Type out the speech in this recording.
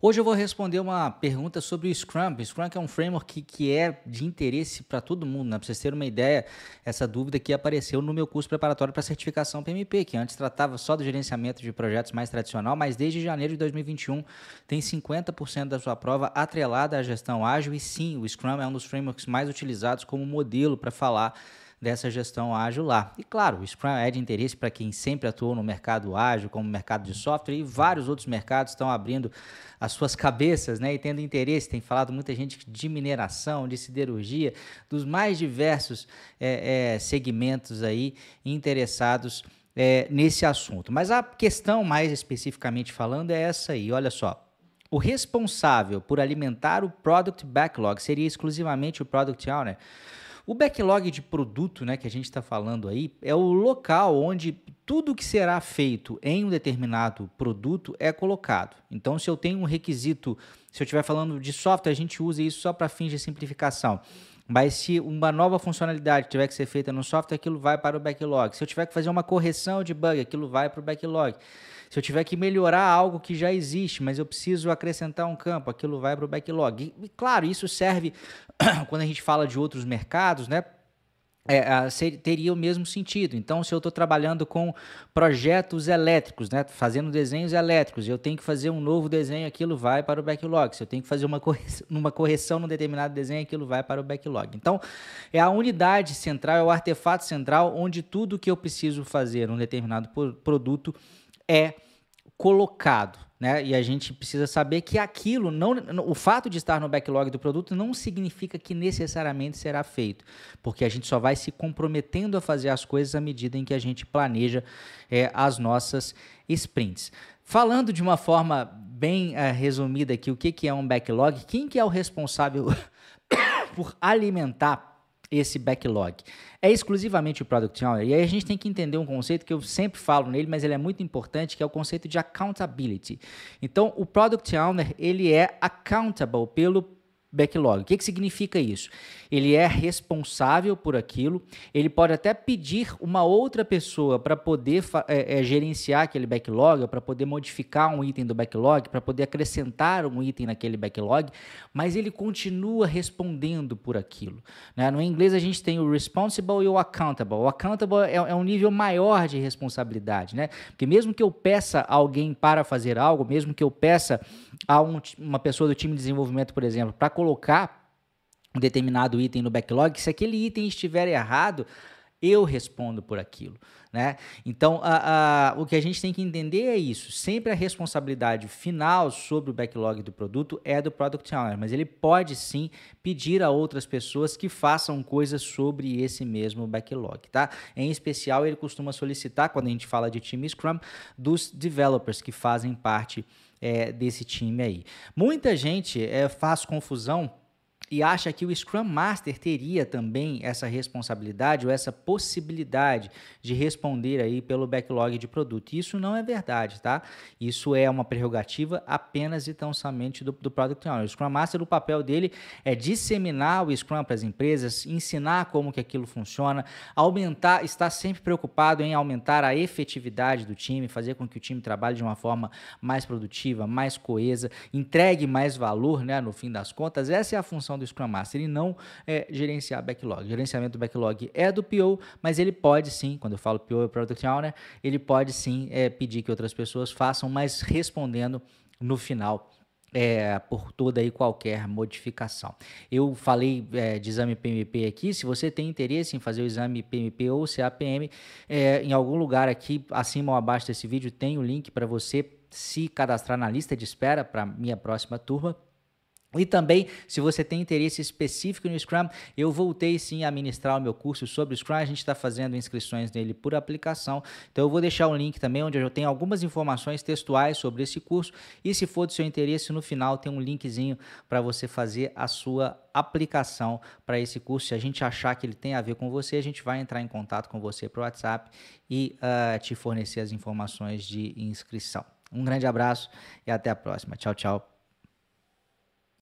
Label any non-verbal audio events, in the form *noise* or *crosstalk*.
Hoje eu vou responder uma pergunta sobre o Scrum. O Scrum é um framework que, que é de interesse para todo mundo. Né? Para vocês terem uma ideia, essa dúvida aqui apareceu no meu curso preparatório para certificação PMP, que antes tratava só do gerenciamento de projetos mais tradicional, mas desde janeiro de 2021 tem 50% da sua prova atrelada à gestão ágil. E sim, o Scrum é um dos frameworks mais utilizados como modelo para falar dessa gestão ágil lá. E claro, o Scrum é de interesse para quem sempre atuou no mercado ágil, como mercado de software, e vários outros mercados estão abrindo as suas *laughs* cabeças né, e tendo interesse. Tem falado muita gente de mineração, de siderurgia, dos mais diversos é, é, segmentos aí interessados é, nesse assunto. Mas a questão mais especificamente falando é essa aí, olha só. O responsável por alimentar o Product Backlog seria exclusivamente o Product Owner. O backlog de produto, né, que a gente está falando aí, é o local onde tudo que será feito em um determinado produto é colocado. Então, se eu tenho um requisito, se eu estiver falando de software, a gente usa isso só para fins de simplificação. Mas se uma nova funcionalidade tiver que ser feita no software, aquilo vai para o backlog. Se eu tiver que fazer uma correção de bug, aquilo vai para o backlog. Se eu tiver que melhorar algo que já existe, mas eu preciso acrescentar um campo, aquilo vai para o backlog. E, claro, isso serve *clears throat* quando a gente fala de outros mercados, né? É, teria o mesmo sentido. Então, se eu estou trabalhando com projetos elétricos, né, fazendo desenhos elétricos, eu tenho que fazer um novo desenho, aquilo vai para o backlog. Se eu tenho que fazer uma correção, *laughs* uma correção num determinado desenho, aquilo vai para o backlog. Então, é a unidade central, é o artefato central onde tudo que eu preciso fazer num determinado produto é colocado. Né? E a gente precisa saber que aquilo, não, o fato de estar no backlog do produto não significa que necessariamente será feito, porque a gente só vai se comprometendo a fazer as coisas à medida em que a gente planeja é, as nossas sprints. Falando de uma forma bem é, resumida aqui, o que, que é um backlog? Quem que é o responsável *coughs* por alimentar esse backlog. É exclusivamente o Product Owner. E aí a gente tem que entender um conceito que eu sempre falo nele, mas ele é muito importante, que é o conceito de accountability. Então, o Product Owner, ele é accountable pelo backlog. O que, que significa isso? Ele é responsável por aquilo, ele pode até pedir uma outra pessoa para poder é, é, gerenciar aquele backlog, para poder modificar um item do backlog, para poder acrescentar um item naquele backlog, mas ele continua respondendo por aquilo. Né? No inglês a gente tem o responsible e o accountable. O accountable é, é um nível maior de responsabilidade, né? Porque mesmo que eu peça alguém para fazer algo, mesmo que eu peça a um, uma pessoa do time de desenvolvimento, por exemplo, para colocar um determinado item no backlog, se aquele item estiver errado, eu respondo por aquilo, né? Então, a, a, o que a gente tem que entender é isso. Sempre a responsabilidade final sobre o backlog do produto é do Product Owner, mas ele pode sim pedir a outras pessoas que façam coisas sobre esse mesmo backlog, tá? Em especial, ele costuma solicitar, quando a gente fala de time Scrum, dos developers que fazem parte é, desse time aí. Muita gente é, faz confusão e acha que o Scrum Master teria também essa responsabilidade ou essa possibilidade de responder aí pelo backlog de produto. Isso não é verdade, tá? Isso é uma prerrogativa apenas e tão somente do, do Product Owner. O Scrum Master, o papel dele é disseminar o Scrum para as empresas, ensinar como que aquilo funciona, aumentar, estar sempre preocupado em aumentar a efetividade do time, fazer com que o time trabalhe de uma forma mais produtiva, mais coesa, entregue mais valor, né, no fim das contas. Essa é a função do Scrum Master e não é, gerenciar backlog. gerenciamento do backlog é do PO, mas ele pode sim, quando eu falo PO é Product Owner, ele pode sim é, pedir que outras pessoas façam, mas respondendo no final é, por toda e qualquer modificação. Eu falei é, de exame PMP aqui, se você tem interesse em fazer o exame PMP ou CAPM, é, em algum lugar aqui, acima ou abaixo desse vídeo, tem o link para você se cadastrar na lista de espera para minha próxima turma. E também, se você tem interesse específico no Scrum, eu voltei sim a ministrar o meu curso sobre o Scrum. A gente está fazendo inscrições nele por aplicação. Então, eu vou deixar um link também onde eu tenho algumas informações textuais sobre esse curso. E se for do seu interesse, no final tem um linkzinho para você fazer a sua aplicação para esse curso. Se a gente achar que ele tem a ver com você, a gente vai entrar em contato com você para o WhatsApp e uh, te fornecer as informações de inscrição. Um grande abraço e até a próxima. Tchau, tchau.